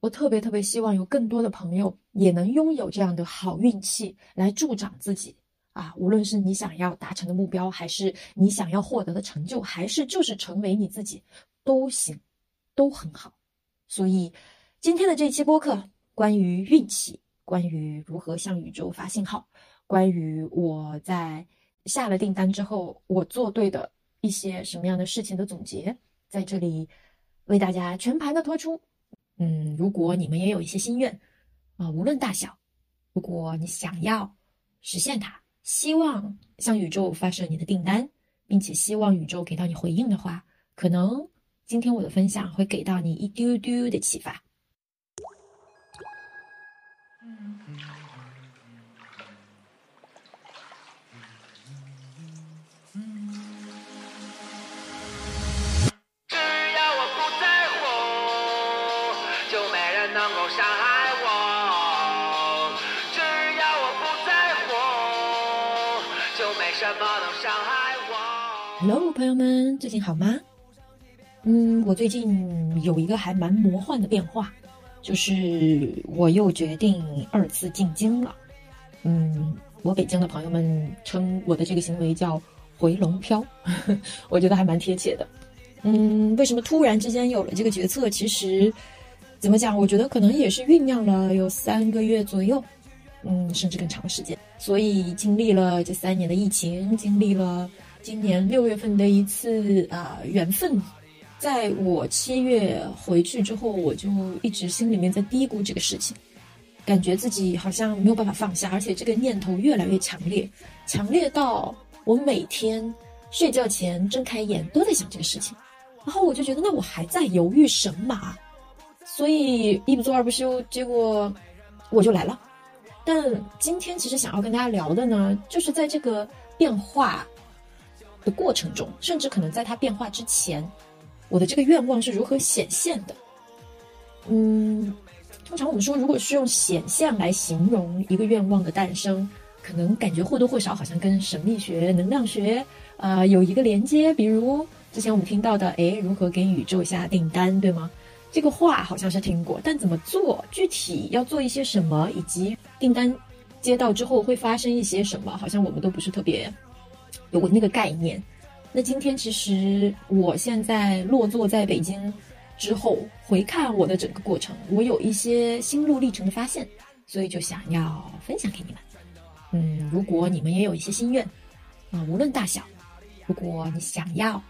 我特别特别希望有更多的朋友也能拥有这样的好运气来助长自己啊！无论是你想要达成的目标，还是你想要获得的成就，还是就是成为你自己，都行，都很好。所以今天的这一期播客，关于运气，关于如何向宇宙发信号，关于我在下了订单之后我做对的一些什么样的事情的总结，在这里为大家全盘的托出。嗯，如果你们也有一些心愿，啊，无论大小，如果你想要实现它，希望向宇宙发射你的订单，并且希望宇宙给到你回应的话，可能今天我的分享会给到你一丢丢的启发。Hello，朋友们，最近好吗？嗯，我最近有一个还蛮魔幻的变化，就是我又决定二次进京了。嗯，我北京的朋友们称我的这个行为叫“回龙漂”，我觉得还蛮贴切的。嗯，为什么突然之间有了这个决策？其实怎么讲？我觉得可能也是酝酿了有三个月左右。嗯，甚至更长的时间，所以经历了这三年的疫情，经历了今年六月份的一次啊缘分，在我七月回去之后，我就一直心里面在嘀咕这个事情，感觉自己好像没有办法放下，而且这个念头越来越强烈，强烈到我每天睡觉前睁开眼都在想这个事情，然后我就觉得那我还在犹豫什么？所以一不做二不休，结果我就来了。但今天其实想要跟大家聊的呢，就是在这个变化的过程中，甚至可能在它变化之前，我的这个愿望是如何显现的。嗯，通常我们说，如果是用显现来形容一个愿望的诞生，可能感觉或多或少好像跟神秘学、能量学啊有一个连接。比如之前我们听到的，哎，如何给宇宙下订单，对吗？这个话好像是听过，但怎么做，具体要做一些什么，以及订单接到之后会发生一些什么，好像我们都不是特别有那个概念。那今天其实我现在落座在北京之后，回看我的整个过程，我有一些心路历程的发现，所以就想要分享给你们。嗯，如果你们也有一些心愿啊，无论大小，如果你想要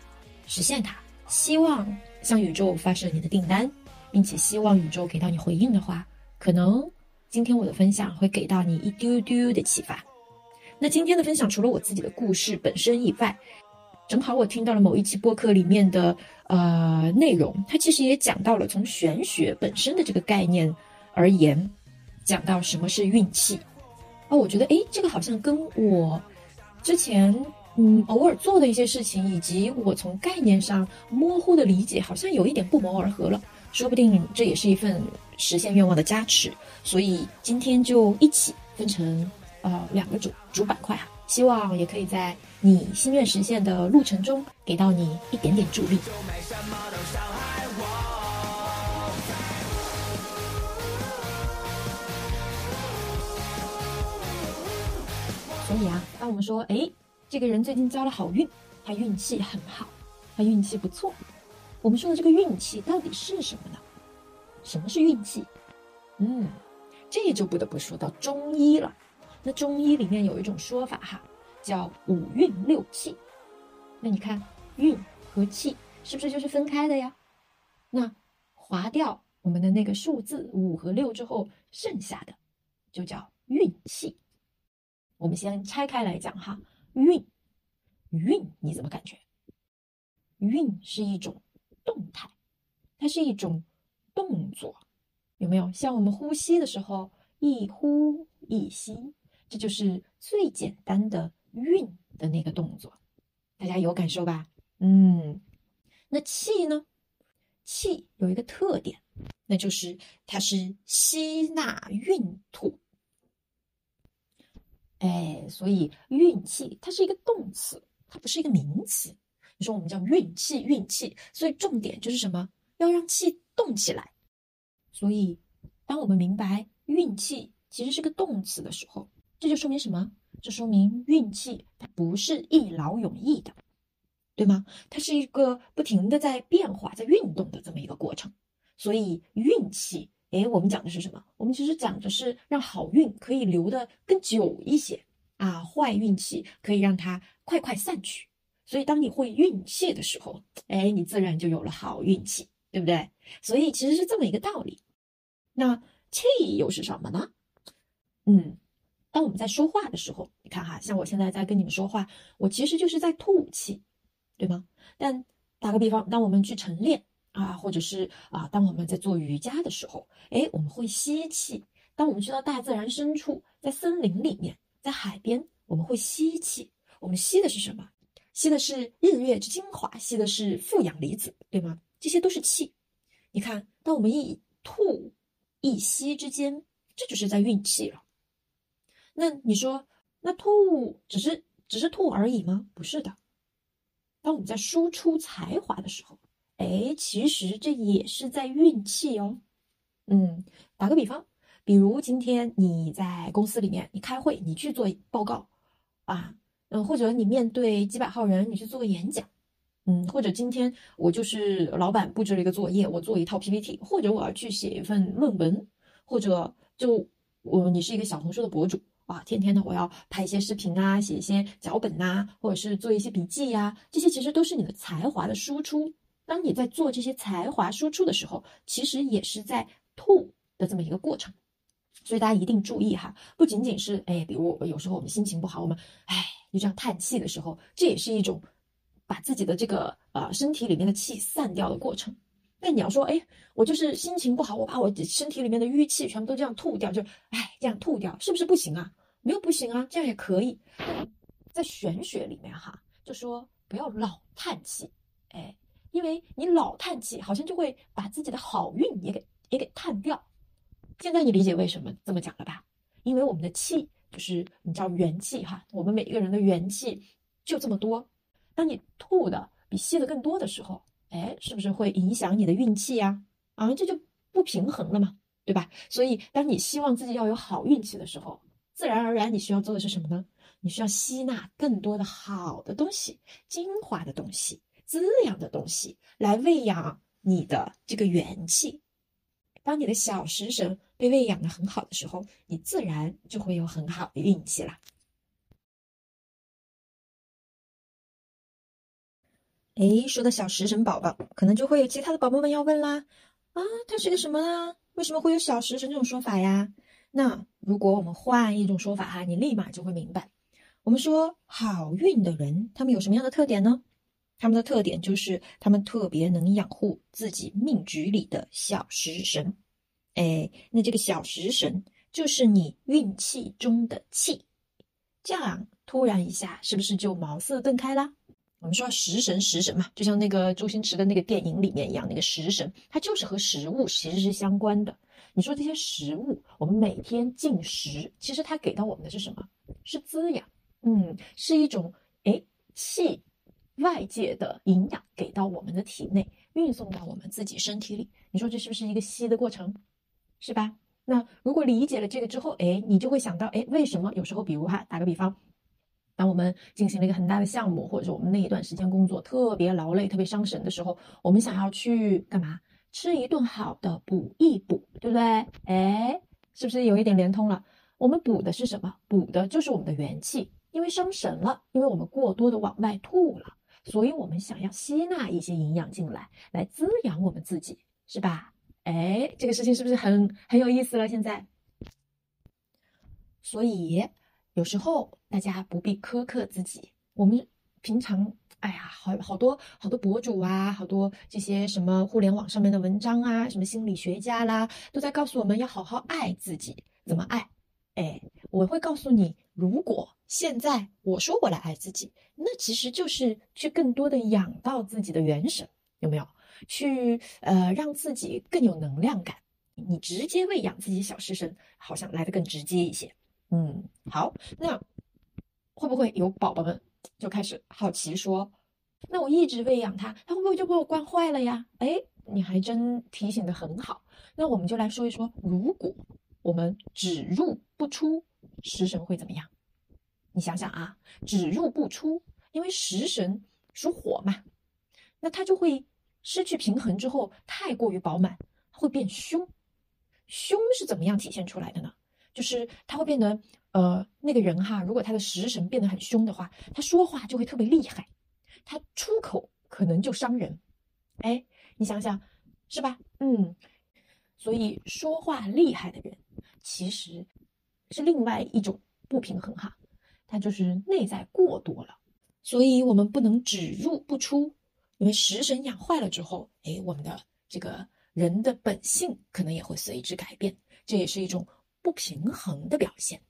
实现它，希望。向宇宙发射你的订单，并且希望宇宙给到你回应的话，可能今天我的分享会给到你一丢丢的启发。那今天的分享除了我自己的故事本身以外，正好我听到了某一期播客里面的呃内容，它其实也讲到了从玄学本身的这个概念而言，讲到什么是运气。哦，我觉得诶，这个好像跟我之前。嗯，偶尔做的一些事情，以及我从概念上模糊的理解，好像有一点不谋而合了。说不定这也是一份实现愿望的加持。所以今天就一起分成呃两个主主板块啊，希望也可以在你心愿实现的路程中给到你一点点助力。所以啊，当我们说哎。这个人最近交了好运，他运气很好，他运气不错。我们说的这个运气到底是什么呢？什么是运气？嗯，这就不得不说到中医了。那中医里面有一种说法哈，叫五运六气。那你看运和气是不是就是分开的呀？那划掉我们的那个数字五和六之后，剩下的就叫运气。我们先拆开来讲哈。运，运你怎么感觉？运是一种动态，它是一种动作，有没有？像我们呼吸的时候，一呼一吸，这就是最简单的运的那个动作，大家有感受吧？嗯，那气呢？气有一个特点，那就是它是吸纳运吐。哎，所以运气它是一个动词，它不是一个名词。你说我们叫运气，运气，所以重点就是什么？要让气动起来。所以，当我们明白运气其实是个动词的时候，这就说明什么？这说明运气它不是一劳永逸的，对吗？它是一个不停的在变化、在运动的这么一个过程。所以，运气，哎，我们讲的是什么？我们其实讲的是让好运可以留得更久一些啊，坏运气可以让它快快散去。所以，当你会运气的时候，哎，你自然就有了好运气，对不对？所以，其实是这么一个道理。那气又是什么呢？嗯。当我们在说话的时候，你看哈，像我现在在跟你们说话，我其实就是在吐气，对吗？但打个比方，当我们去晨练啊，或者是啊，当我们在做瑜伽的时候，哎，我们会吸气。当我们去到大自然深处，在森林里面，在海边，我们会吸气。我们吸的是什么？吸的是日月之精华，吸的是负氧离子，对吗？这些都是气。你看，当我们一吐一吸之间，这就是在运气了。那你说，那吐只是只是吐而已吗？不是的。当我们在输出才华的时候，哎，其实这也是在运气哦。嗯，打个比方，比如今天你在公司里面，你开会，你去做报告啊，嗯，或者你面对几百号人，你去做个演讲，嗯，或者今天我就是老板布置了一个作业，我做一套 PPT，或者我要去写一份论文，或者就我你是一个小红书的博主。啊，天天的我要拍一些视频啊，写一些脚本呐，或者是做一些笔记呀，这些其实都是你的才华的输出。当你在做这些才华输出的时候，其实也是在吐的这么一个过程。所以大家一定注意哈，不仅仅是哎，比如有时候我们心情不好，我们哎就这样叹气的时候，这也是一种把自己的这个呃身体里面的气散掉的过程。那你要说，哎，我就是心情不好，我把我身体里面的淤气全部都这样吐掉，就哎这样吐掉，是不是不行啊？没有不行啊，这样也可以。在玄学里面哈，就说不要老叹气，哎，因为你老叹气，好像就会把自己的好运也给也给叹掉。现在你理解为什么这么讲了吧？因为我们的气就是你知道元气哈，我们每一个人的元气就这么多。当你吐的比吸的更多的时候，哎，是不是会影响你的运气呀？啊，这就不平衡了嘛，对吧？所以当你希望自己要有好运气的时候，自然而然，你需要做的是什么呢？你需要吸纳更多的好的东西、精华的东西、滋养的东西，来喂养你的这个元气。当你的小食神被喂养的很好的时候，你自然就会有很好的运气啦。哎，说到小食神宝宝，可能就会有其他的宝宝们要问啦：啊，它是个什么啊？为什么会有小食神这种说法呀？那如果我们换一种说法哈，你立马就会明白。我们说好运的人，他们有什么样的特点呢？他们的特点就是他们特别能养护自己命局里的小食神。哎，那这个小食神就是你运气中的气。这样突然一下，是不是就茅塞顿开啦？我们说食神，食神嘛，就像那个周星驰的那个电影里面一样，那个食神，它就是和食物其实是相关的。你说这些食物，我们每天进食，其实它给到我们的是什么？是滋养，嗯，是一种哎气，外界的营养给到我们的体内，运送到我们自己身体里。你说这是不是一个吸的过程？是吧？那如果理解了这个之后，哎，你就会想到，哎，为什么有时候，比如哈，打个比方，当我们进行了一个很大的项目，或者是我们那一段时间工作特别劳累、特别伤神的时候，我们想要去干嘛？吃一顿好的补一补，对不对？哎，是不是有一点连通了？我们补的是什么？补的就是我们的元气，因为伤神了，因为我们过多的往外吐了，所以我们想要吸纳一些营养进来，来滋养我们自己，是吧？哎，这个事情是不是很很有意思了？现在，所以有时候大家不必苛刻自己，我们平常。哎呀，好好多好多博主啊，好多这些什么互联网上面的文章啊，什么心理学家啦，都在告诉我们要好好爱自己。怎么爱？哎，我会告诉你，如果现在我说我来爱自己，那其实就是去更多的养到自己的元神，有没有？去呃让自己更有能量感。你直接喂养自己小食神，好像来的更直接一些。嗯，好，那会不会有宝宝们？就开始好奇说，那我一直喂养它，它会不会就被我惯坏了呀？哎，你还真提醒的很好。那我们就来说一说，如果我们只入不出，食神会怎么样？你想想啊，只入不出，因为食神属火嘛，那它就会失去平衡之后，太过于饱满，会变凶。凶是怎么样体现出来的呢？就是他会变得，呃，那个人哈，如果他的食神变得很凶的话，他说话就会特别厉害，他出口可能就伤人。哎，你想想，是吧？嗯，所以说话厉害的人，其实是另外一种不平衡哈，它就是内在过多了。所以我们不能只入不出，因为食神养坏了之后，哎，我们的这个。人的本性可能也会随之改变，这也是一种不平衡的表现，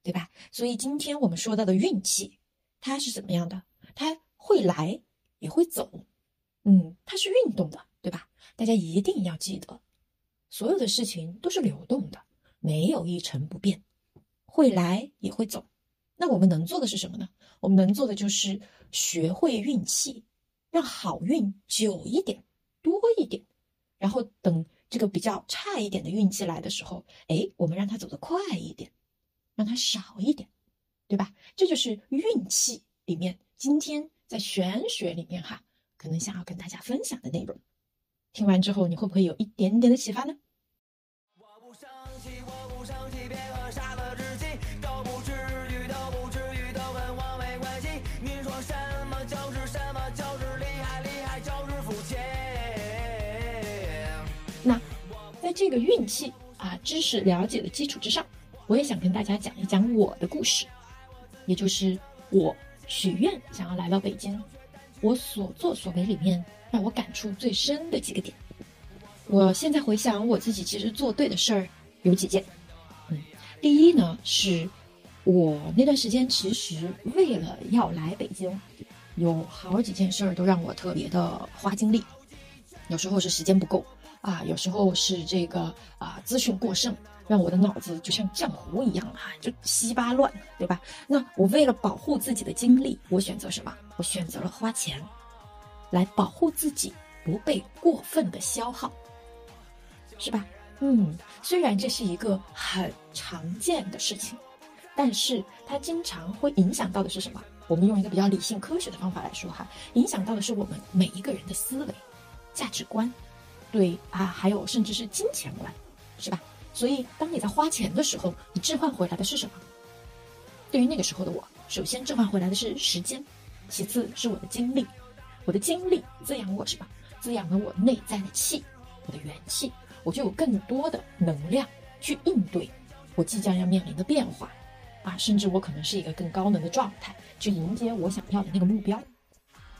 对吧？所以今天我们说到的运气，它是怎么样的？它会来也会走，嗯，它是运动的，对吧？大家一定要记得，所有的事情都是流动的，没有一成不变，会来也会走。那我们能做的是什么呢？我们能做的就是学会运气，让好运久一点，多一点。然后等这个比较差一点的运气来的时候，哎，我们让它走得快一点，让它少一点，对吧？这就是运气里面今天在玄学里面哈，可能想要跟大家分享的内容。听完之后，你会不会有一点点的启发呢？这个运气啊知识了解的基础之上，我也想跟大家讲一讲我的故事，也就是我许愿想要来到北京，我所作所为里面让我感触最深的几个点。我现在回想我自己其实做对的事儿有几件，嗯，第一呢是我那段时间其实为了要来北京，有好几件事儿都让我特别的花精力，有时候是时间不够。啊，有时候是这个啊，资讯过剩，让我的脑子就像浆糊一样啊，就稀巴乱，对吧？那我为了保护自己的精力，我选择什么？我选择了花钱，来保护自己不被过分的消耗，是吧？嗯，虽然这是一个很常见的事情，但是它经常会影响到的是什么？我们用一个比较理性科学的方法来说哈，影响到的是我们每一个人的思维、价值观。对啊，还有甚至是金钱观，是吧？所以当你在花钱的时候，你置换回来的是什么？对于那个时候的我，首先置换回来的是时间，其次是我的精力。我的精力滋养我，是吧？滋养了我内在的气，我的元气，我就有更多的能量去应对我即将要面临的变化啊！甚至我可能是一个更高能的状态，去迎接我想要的那个目标。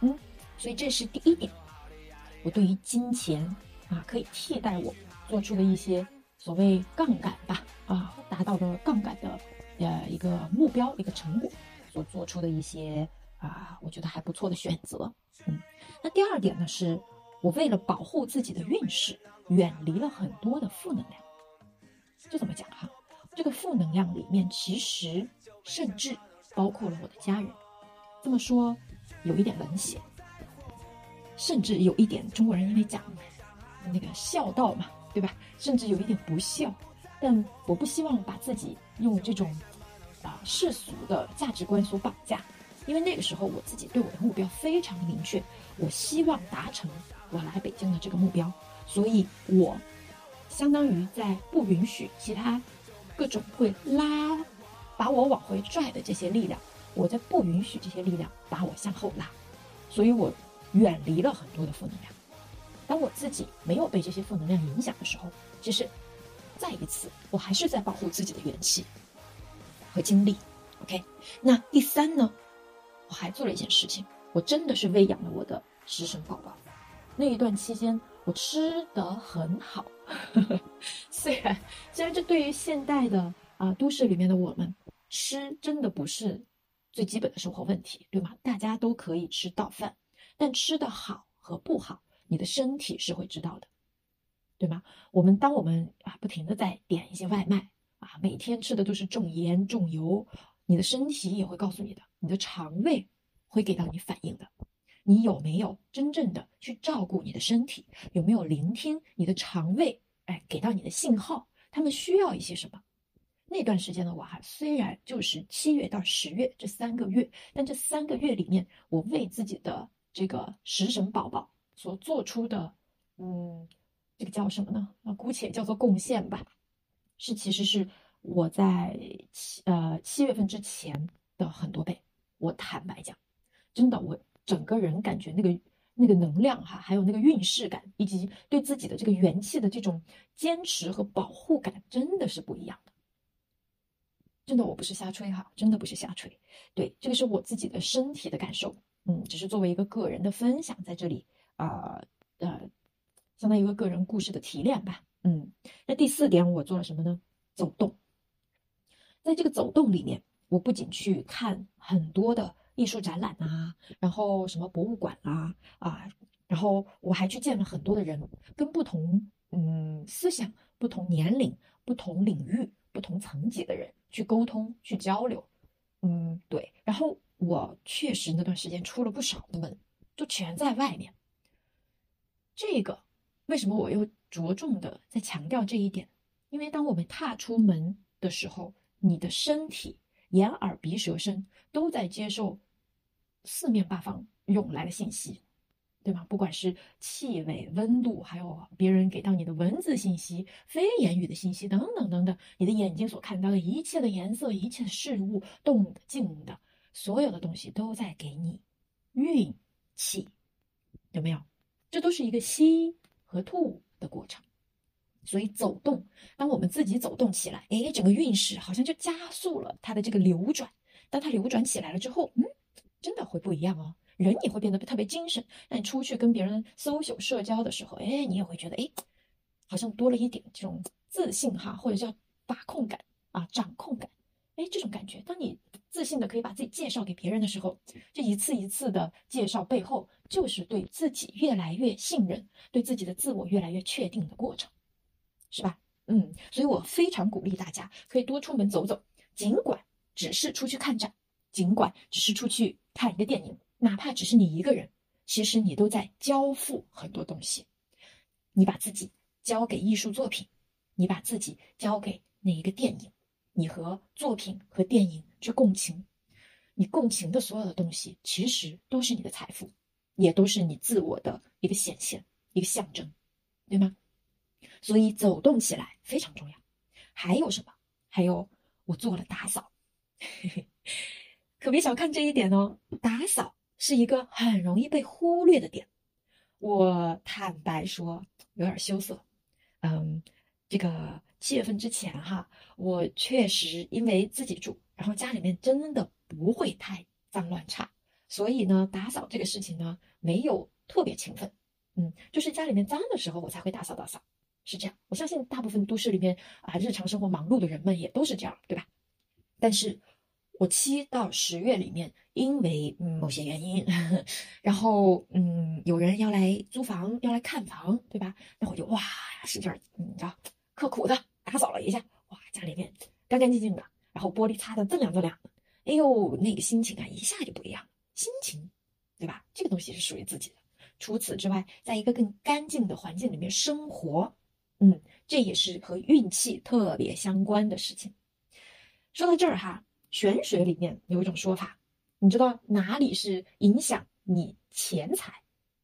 嗯，所以这是第一点，我对于金钱。啊，可以替代我做出的一些所谓杠杆吧，啊，达到的杠杆的呃一个目标一个成果所做出的一些啊，我觉得还不错的选择。嗯，那第二点呢，是我为了保护自己的运势，远离了很多的负能量。就这么讲哈？这个负能量里面其实甚至包括了我的家人。这么说有一点冷血，甚至有一点中国人因为讲。那个孝道嘛，对吧？甚至有一点不孝，但我不希望把自己用这种啊世俗的价值观所绑架，因为那个时候我自己对我的目标非常明确，我希望达成我来北京的这个目标，所以我相当于在不允许其他各种会拉把我往回拽的这些力量，我在不允许这些力量把我向后拉，所以我远离了很多的负能量。当我自己没有被这些负能量影响的时候，其实再一次，我还是在保护自己的元气和精力。OK，那第三呢，我还做了一件事情，我真的是喂养了我的食神宝宝。那一段期间，我吃得很好。虽然虽然这对于现代的啊都市里面的我们，吃真的不是最基本的生活问题，对吗？大家都可以吃到饭，但吃的好和不好。你的身体是会知道的，对吗？我们当我们啊不停的在点一些外卖啊，每天吃的都是重盐重油，你的身体也会告诉你的，你的肠胃会给到你反应的。你有没有真正的去照顾你的身体？有没有聆听你的肠胃哎，给到你的信号，他们需要一些什么？那段时间的我哈，虽然就是七月到十月这三个月，但这三个月里面，我为自己的这个食神宝宝所做出的，嗯，这个叫什么呢？啊，姑且叫做贡献吧，是其实是我在七呃七月份之前的很多倍。我坦白讲，真的，我整个人感觉那个那个能量哈，还有那个运势感，以及对自己的这个元气的这种坚持和保护感，真的是不一样的。真的，我不是瞎吹哈，真的不是瞎吹。对，这个是我自己的身体的感受，嗯，只是作为一个个人的分享，在这里啊，呃，相当于一个个人故事的提炼吧，嗯。那第四点，我做了什么呢？走动。在这个走动里面，我不仅去看很多的艺术展览啊，然后什么博物馆啊，啊，然后我还去见了很多的人，跟不同嗯思想、不同年龄、不同领域、不同层级的人。去沟通，去交流，嗯，对。然后我确实那段时间出了不少的门，就全在外面。这个为什么我又着重的在强调这一点？因为当我们踏出门的时候，你的身体、眼、耳、鼻、舌、身都在接受四面八方涌来的信息。对吗？不管是气味、温度，还有别人给到你的文字信息、非言语的信息等等等等，你的眼睛所看到的一切的颜色、一切的事物，动的、静的，所有的东西都在给你运气，有没有？这都是一个吸和吐的过程。所以走动，当我们自己走动起来，哎，整个运势好像就加速了它的这个流转。当它流转起来了之后，嗯，真的会不一样哦。人也会变得特别精神。那你出去跟别人 social 社交的时候，哎，你也会觉得，哎，好像多了一点这种自信哈，或者叫把控感啊，掌控感，哎，这种感觉。当你自信的可以把自己介绍给别人的时候，这一次一次的介绍背后，就是对自己越来越信任，对自己的自我越来越确定的过程，是吧？嗯，所以我非常鼓励大家可以多出门走走，尽管只是出去看展，尽管只是出去看一个电影。哪怕只是你一个人，其实你都在交付很多东西。你把自己交给艺术作品，你把自己交给那一个电影，你和作品和电影去共情，你共情的所有的东西，其实都是你的财富，也都是你自我的一个显现，一个象征，对吗？所以走动起来非常重要。还有什么？还有我做了打扫，可别小看这一点哦，打扫。是一个很容易被忽略的点，我坦白说有点羞涩。嗯，这个七月份之前哈，我确实因为自己住，然后家里面真的不会太脏乱差，所以呢，打扫这个事情呢没有特别勤奋。嗯，就是家里面脏的时候我才会打扫打扫，是这样。我相信大部分都市里面啊，日常生活忙碌的人们也都是这样，对吧？但是。我七到十月里面，因为某些原因，然后嗯，有人要来租房，要来看房，对吧？那我就哇，使劲儿，你知道，刻苦的打扫了一下，哇，家里面干干净净的，然后玻璃擦的锃亮锃亮的，哎呦，那个心情啊，一下就不一样了。心情，这个东西是属于自己的。除此之外，在一个更干净的环境里面生活，嗯，这也是和运气特别相关的事情。说到这儿哈。玄学里面有一种说法，你知道哪里是影响你钱财、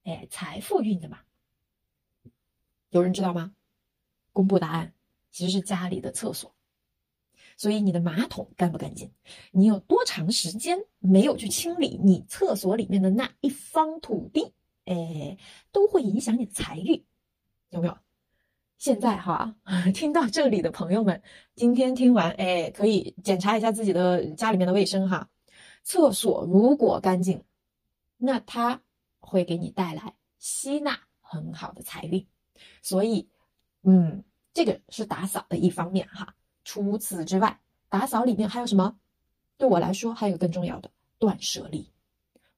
哎财富运的吗？有人知道吗？公布答案，其实是家里的厕所。所以你的马桶干不干净，你有多长时间没有去清理你厕所里面的那一方土地，哎，都会影响你的财运，有没有？现在哈，听到这里的朋友们，今天听完，哎，可以检查一下自己的家里面的卫生哈。厕所如果干净，那它会给你带来吸纳很好的财运。所以，嗯，这个是打扫的一方面哈。除此之外，打扫里面还有什么？对我来说，还有更重要的，断舍离，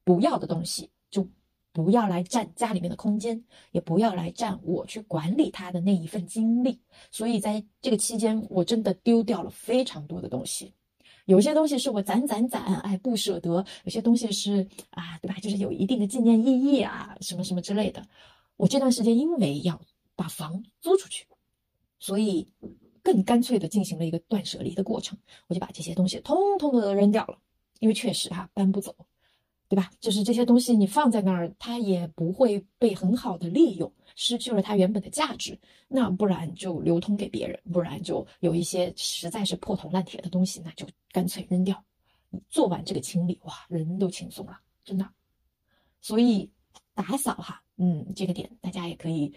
不要的东西就。不要来占家里面的空间，也不要来占我去管理它的那一份精力。所以在这个期间，我真的丢掉了非常多的东西。有些东西是我攒攒攒，哎，不舍得；有些东西是啊，对吧？就是有一定的纪念意义啊，什么什么之类的。我这段时间因为要把房租出去，所以更干脆的进行了一个断舍离的过程，我就把这些东西通通的扔掉了，因为确实哈搬不走，对吧？就是这些东西你放在那儿，它也不会被很好的利用，失去了它原本的价值，那不然就流通给别人，不然就有一些实在是破铜烂铁的东西，那就干脆扔掉。做完这个清理，哇，人都轻松了，真的。所以打扫哈，嗯，这个点大家也可以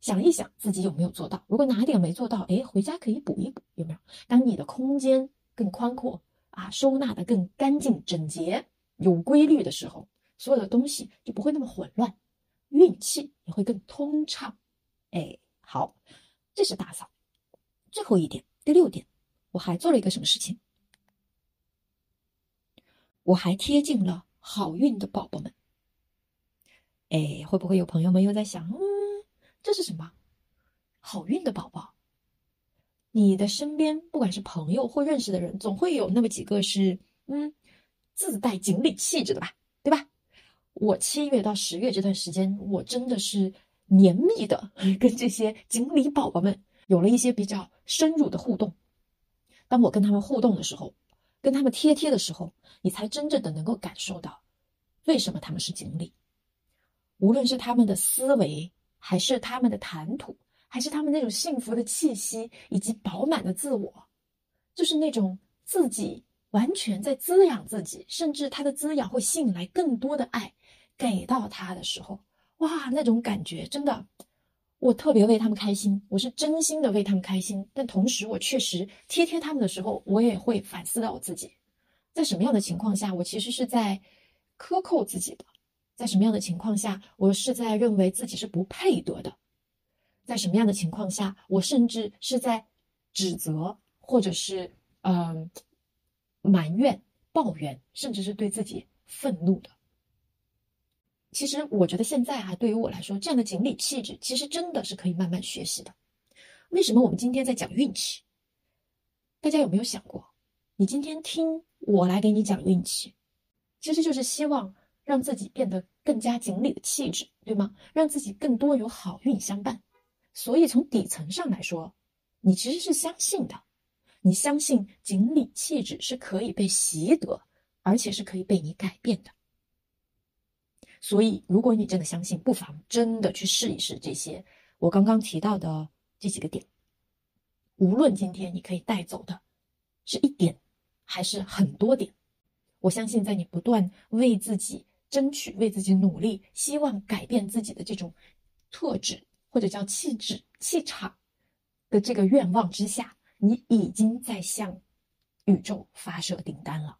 想一想自己有没有做到。如果哪点没做到，哎，回家可以补一补，有没有？当你的空间更宽阔啊，收纳的更干净整洁、有规律的时候，所有的东西就不会那么混乱，运气也会更通畅。哎，好，这是打扫。最后一点，第六点，我还做了一个什么事情？我还贴近了好运的宝宝们，哎，会不会有朋友们又在想，这是什么？好运的宝宝？你的身边不管是朋友或认识的人，总会有那么几个是，嗯，自带锦鲤气质的吧，对吧？我七月到十月这段时间，我真的是绵密的跟这些锦鲤宝宝们有了一些比较深入的互动。当我跟他们互动的时候，跟他们贴贴的时候，你才真正的能够感受到，为什么他们是锦鲤。无论是他们的思维，还是他们的谈吐，还是他们那种幸福的气息，以及饱满的自我，就是那种自己完全在滋养自己，甚至他的滋养会吸引来更多的爱给到他的时候，哇，那种感觉真的。我特别为他们开心，我是真心的为他们开心。但同时，我确实贴贴他们的时候，我也会反思到我自己，在什么样的情况下，我其实是在克扣自己的；在什么样的情况下，我是在认为自己是不配得的；在什么样的情况下，我甚至是在指责，或者是嗯埋怨、抱怨，甚至是对自己愤怒的。其实我觉得现在哈，对于我来说，这样的锦鲤气质其实真的是可以慢慢学习的。为什么我们今天在讲运气？大家有没有想过，你今天听我来给你讲运气，其实就是希望让自己变得更加锦鲤的气质，对吗？让自己更多有好运相伴。所以从底层上来说，你其实是相信的，你相信锦鲤气质是可以被习得，而且是可以被你改变的。所以，如果你真的相信，不妨真的去试一试这些我刚刚提到的这几个点。无论今天你可以带走的是一点，还是很多点，我相信在你不断为自己争取、为自己努力、希望改变自己的这种特质或者叫气质、气场的这个愿望之下，你已经在向宇宙发射订单了。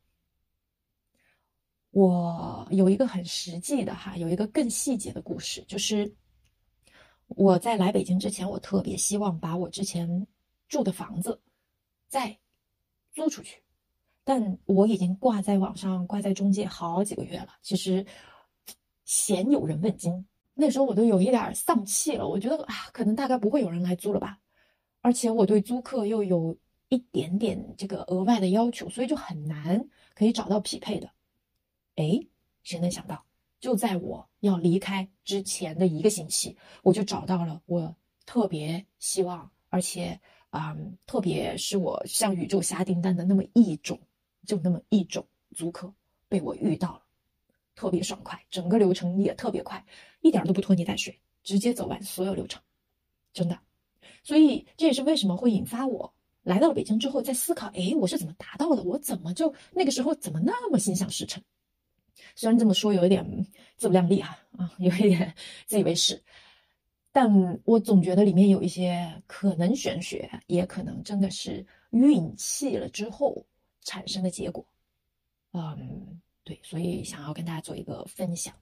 我有一个很实际的哈，有一个更细节的故事，就是我在来北京之前，我特别希望把我之前住的房子再租出去，但我已经挂在网上、挂在中介好几个月了，其实鲜有人问津。那时候我都有一点丧气了，我觉得啊，可能大概不会有人来租了吧，而且我对租客又有一点点这个额外的要求，所以就很难可以找到匹配的。哎，谁能想到，就在我要离开之前的一个星期，我就找到了我特别希望，而且啊，特别是我向宇宙下订单的那么一种，就那么一种租客被我遇到了，特别爽快，整个流程也特别快，一点都不拖泥带水，直接走完所有流程，真的。所以这也是为什么会引发我来到了北京之后在思考，哎，我是怎么达到的？我怎么就那个时候怎么那么心想事成？虽然这么说有一点自不量力哈啊，有一点自以为是，但我总觉得里面有一些可能玄学，也可能真的是运气了之后产生的结果。嗯，对，所以想要跟大家做一个分享。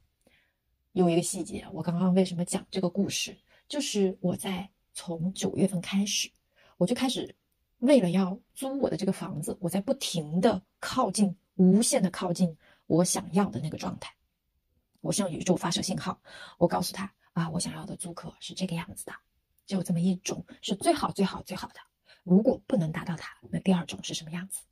有一个细节，我刚刚为什么讲这个故事，就是我在从九月份开始，我就开始为了要租我的这个房子，我在不停的靠近，无限的靠近。我想要的那个状态，我向宇宙发射信号，我告诉他啊，我想要的租客是这个样子的，就这么一种是最好最好最好的。如果不能达到它，那第二种是什么样子？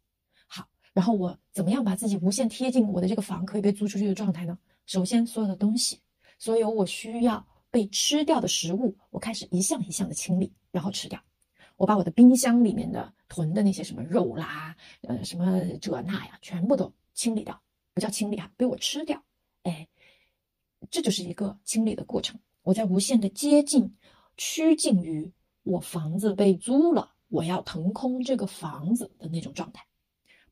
然后我怎么样把自己无限贴近我的这个房可以被租出去的状态呢？首先，所有的东西，所有我需要被吃掉的食物，我开始一项一项的清理，然后吃掉。我把我的冰箱里面的囤的那些什么肉啦，呃，什么这那呀，全部都清理掉，不叫清理啊，被我吃掉。哎，这就是一个清理的过程。我在无限的接近、趋近于我房子被租了，我要腾空这个房子的那种状态。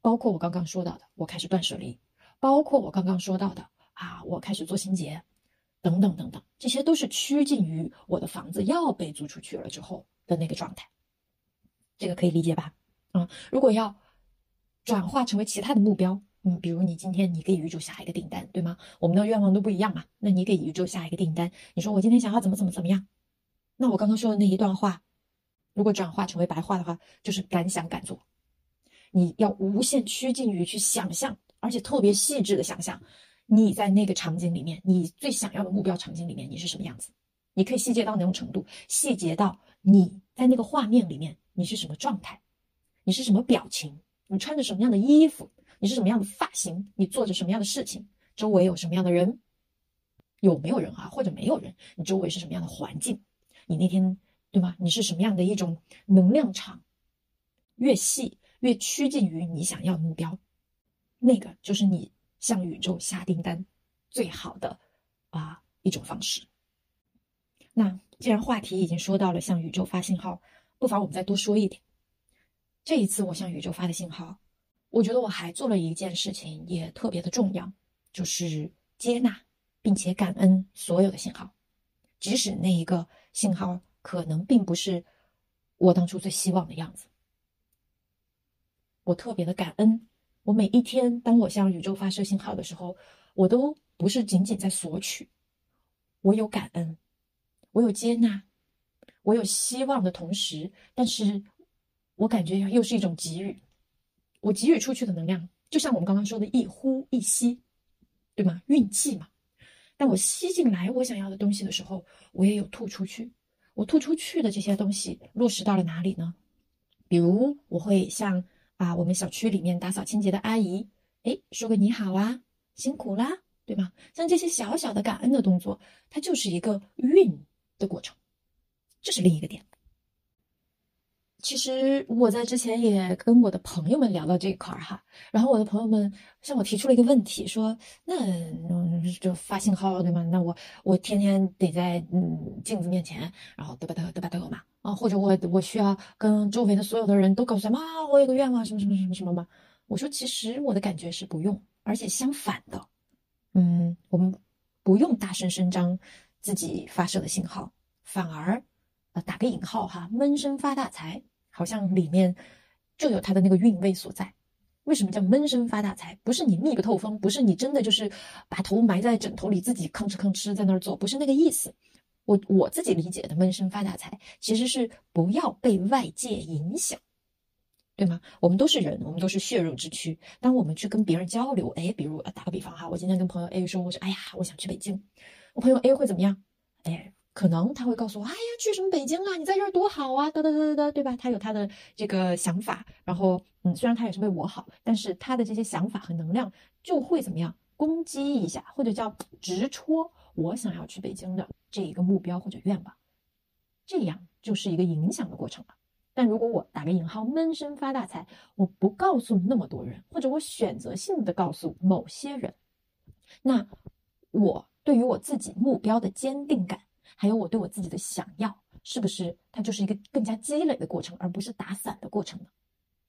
包括我刚刚说到的，我开始断舍离；包括我刚刚说到的啊，我开始做清洁，等等等等，这些都是趋近于我的房子要被租出去了之后的那个状态。这个可以理解吧？嗯，如果要转化成为其他的目标，嗯，比如你今天你给宇宙下一个订单，对吗？我们的愿望都不一样嘛。那你给宇宙下一个订单，你说我今天想要怎么怎么怎么样？那我刚刚说的那一段话，如果转化成为白话的话，就是敢想敢做。你要无限趋近于去想象，而且特别细致的想象，你在那个场景里面，你最想要的目标场景里面，你是什么样子？你可以细节到那种程度，细节到你在那个画面里面。你是什么状态？你是什么表情？你穿着什么样的衣服？你是什么样的发型？你做着什么样的事情？周围有什么样的人？有没有人啊？或者没有人？你周围是什么样的环境？你那天对吗？你是什么样的一种能量场？越细越趋近于你想要的目标，那个就是你向宇宙下订单最好的啊一种方式。那既然话题已经说到了向宇宙发信号。不妨我们再多说一点。这一次我向宇宙发的信号，我觉得我还做了一件事情，也特别的重要，就是接纳并且感恩所有的信号，即使那一个信号可能并不是我当初最希望的样子。我特别的感恩，我每一天当我向宇宙发射信号的时候，我都不是仅仅在索取，我有感恩，我有接纳。我有希望的同时，但是我感觉又是一种给予。我给予出去的能量，就像我们刚刚说的一呼一吸，对吗？运气嘛。但我吸进来我想要的东西的时候，我也有吐出去。我吐出去的这些东西落实到了哪里呢？比如我会向啊我们小区里面打扫清洁的阿姨，哎，说个你好啊，辛苦啦，对吧？像这些小小的感恩的动作，它就是一个运的过程。这是另一个点。其实我在之前也跟我的朋友们聊到这一块儿哈，然后我的朋友们向我提出了一个问题，说那就发信号对吗？那我我天天得在嗯镜子面前，然后嘚吧嘚嘚吧嘚嘛啊，或者我我需要跟周围的所有的人都告诉他们啊，我有个愿望什么什么什么什么吗？我说其实我的感觉是不用，而且相反的，嗯，我们不用大声声张自己发射的信号，反而。呃，打个引号哈，闷声发大财，好像里面就有它的那个韵味所在。为什么叫闷声发大财？不是你密不透风，不是你真的就是把头埋在枕头里自己吭哧吭哧在那儿做，不是那个意思。我我自己理解的闷声发大财，其实是不要被外界影响，对吗？我们都是人，我们都是血肉之躯。当我们去跟别人交流，哎，比如打个比方哈，我今天跟朋友 A 说，我说，哎呀，我想去北京，我朋友 A 会怎么样？哎。可能他会告诉我，哎呀，去什么北京啊？你在这儿多好啊，哒哒哒哒哒，对吧？他有他的这个想法，然后，嗯，虽然他也是为我好，但是他的这些想法和能量就会怎么样攻击一下，或者叫直戳我想要去北京的这一个目标或者愿望，这样就是一个影响的过程了。但如果我打个引号，闷声发大财，我不告诉那么多人，或者我选择性的告诉某些人，那我对于我自己目标的坚定感。还有我对我自己的想要，是不是它就是一个更加积累的过程，而不是打散的过程呢？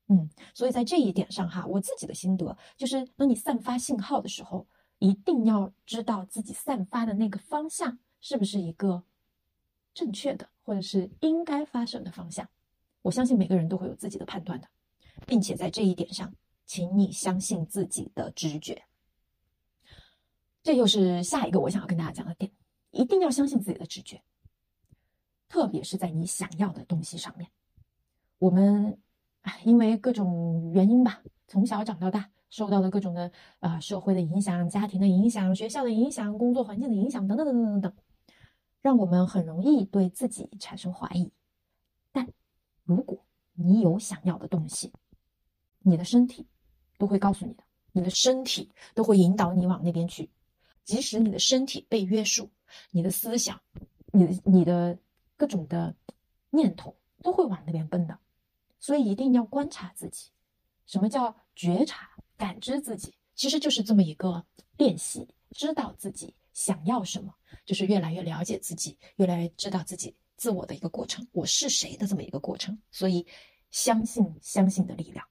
嗯，所以在这一点上哈，我自己的心得就是，当你散发信号的时候，一定要知道自己散发的那个方向是不是一个正确的，或者是应该发生的方向。我相信每个人都会有自己的判断的，并且在这一点上，请你相信自己的直觉。这又是下一个我想要跟大家讲的点。一定要相信自己的直觉，特别是在你想要的东西上面。我们哎，因为各种原因吧，从小长到大，受到的各种的啊社会的影响、家庭的影响、学校的影响、工作环境的影响等等等等等等，让我们很容易对自己产生怀疑。但如果你有想要的东西，你的身体都会告诉你的，你的身体都会引导你往那边去，即使你的身体被约束。你的思想，你的你的各种的念头都会往那边奔的。所以一定要观察自己。什么叫觉察、感知自己？其实就是这么一个练习，知道自己想要什么，就是越来越了解自己，越来越知道自己自我的一个过程，我是谁的这么一个过程。所以，相信相信的力量，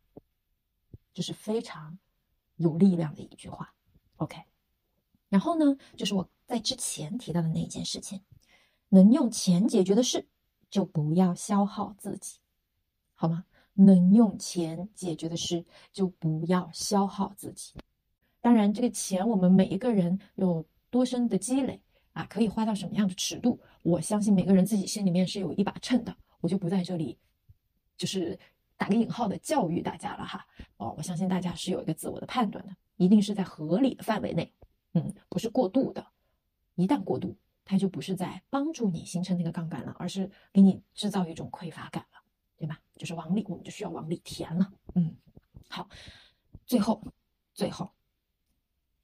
这是非常有力量的一句话。OK，然后呢，就是我在之前提到的那一件事情，能用钱解决的事，就不要消耗自己。好吗？能用钱解决的事，就不要消耗自己。当然，这个钱我们每一个人有多深的积累啊，可以花到什么样的尺度？我相信每个人自己心里面是有一把秤的。我就不在这里，就是打个引号的教育大家了哈。哦，我相信大家是有一个自我的判断的，一定是在合理的范围内，嗯，不是过度的。一旦过度，它就不是在帮助你形成那个杠杆了，而是给你制造一种匮乏感了。对吧？就是往里，我们就需要往里填了。嗯，好，最后，最后，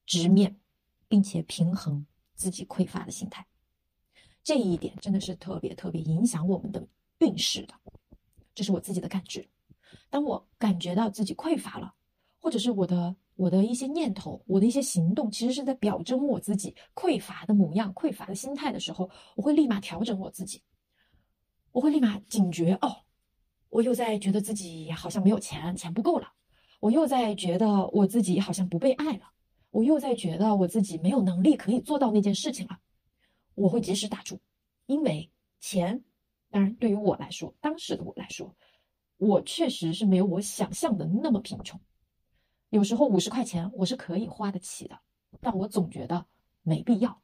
直面并且平衡自己匮乏的心态，这一点真的是特别特别影响我们的运势的。这是我自己的感知。当我感觉到自己匮乏了，或者是我的我的一些念头、我的一些行动，其实是在表征我自己匮乏的模样、匮乏的心态的时候，我会立马调整我自己，我会立马警觉哦。我又在觉得自己好像没有钱，钱不够了；我又在觉得我自己好像不被爱了；我又在觉得我自己没有能力可以做到那件事情了。我会及时打住，因为钱，当然对于我来说，当时的我来说，我确实是没有我想象的那么贫穷。有时候五十块钱我是可以花得起的，但我总觉得没必要。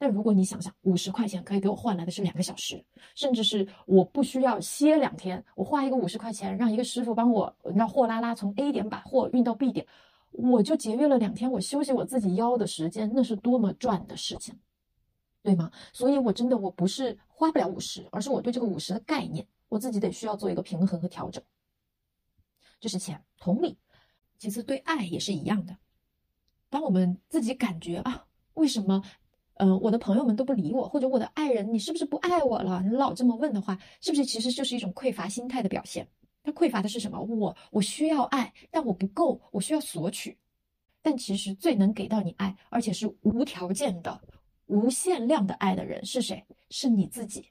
但如果你想想，五十块钱可以给我换来的是两个小时，甚至是我不需要歇两天，我花一个五十块钱让一个师傅帮我让货拉拉从 A 点把货运到 B 点，我就节约了两天我休息我自己腰的时间，那是多么赚的事情，对吗？所以，我真的我不是花不了五十，而是我对这个五十的概念，我自己得需要做一个平衡和调整。这是钱，同理，其次对爱也是一样的。当我们自己感觉啊，为什么？嗯，我的朋友们都不理我，或者我的爱人，你是不是不爱我了？你老这么问的话，是不是其实就是一种匮乏心态的表现？他匮乏的是什么？我我需要爱，但我不够，我需要索取。但其实最能给到你爱，而且是无条件的、无限量的爱的人是谁？是你自己。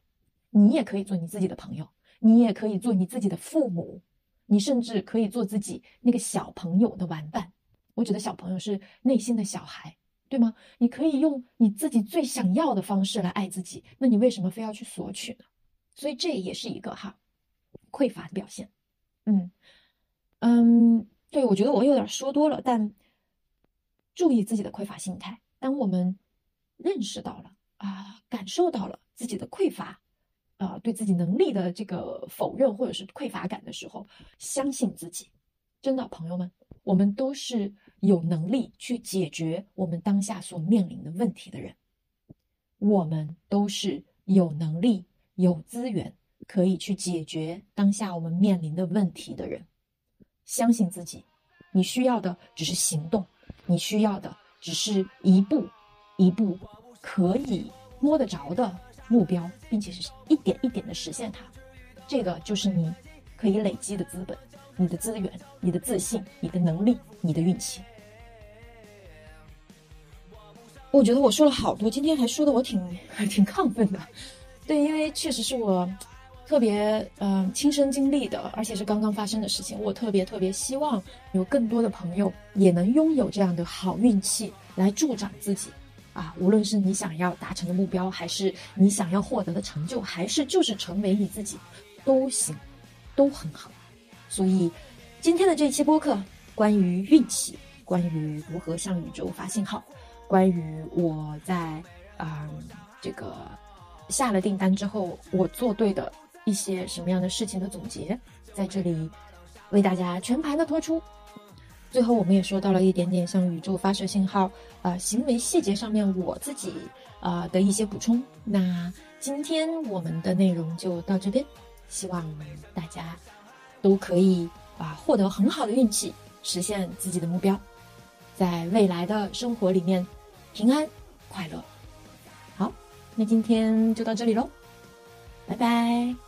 你也可以做你自己的朋友，你也可以做你自己的父母，你甚至可以做自己那个小朋友的玩伴。我觉得小朋友是内心的小孩。对吗？你可以用你自己最想要的方式来爱自己，那你为什么非要去索取呢？所以这也是一个哈匮乏的表现。嗯嗯，对我觉得我有点说多了，但注意自己的匮乏心态。当我们认识到了啊，感受到了自己的匮乏，啊，对自己能力的这个否认或者是匮乏感的时候，相信自己。真的，朋友们，我们都是。有能力去解决我们当下所面临的问题的人，我们都是有能力、有资源可以去解决当下我们面临的问题的人。相信自己，你需要的只是行动，你需要的只是一步一步可以摸得着的目标，并且是一点一点的实现它。这个就是你可以累积的资本。你的资源、你的自信、你的能力、你的运气，我觉得我说了好多，今天还说的我挺 挺亢奋的。对，因为确实是我特别嗯亲身经历的，而且是刚刚发生的事情。我特别特别希望有更多的朋友也能拥有这样的好运气来助长自己啊！无论是你想要达成的目标，还是你想要获得的成就，还是就是成为你自己，都行，都很好。所以，今天的这一期播客关于运气，关于如何向宇宙发信号，关于我在啊这个下了订单之后我做对的一些什么样的事情的总结，在这里为大家全盘的托出。最后，我们也说到了一点点像宇宙发射信号啊行为细节上面我自己啊的一些补充。那今天我们的内容就到这边，希望大家。都可以啊，获得很好的运气，实现自己的目标，在未来的生活里面平安快乐。好，那今天就到这里喽，拜拜。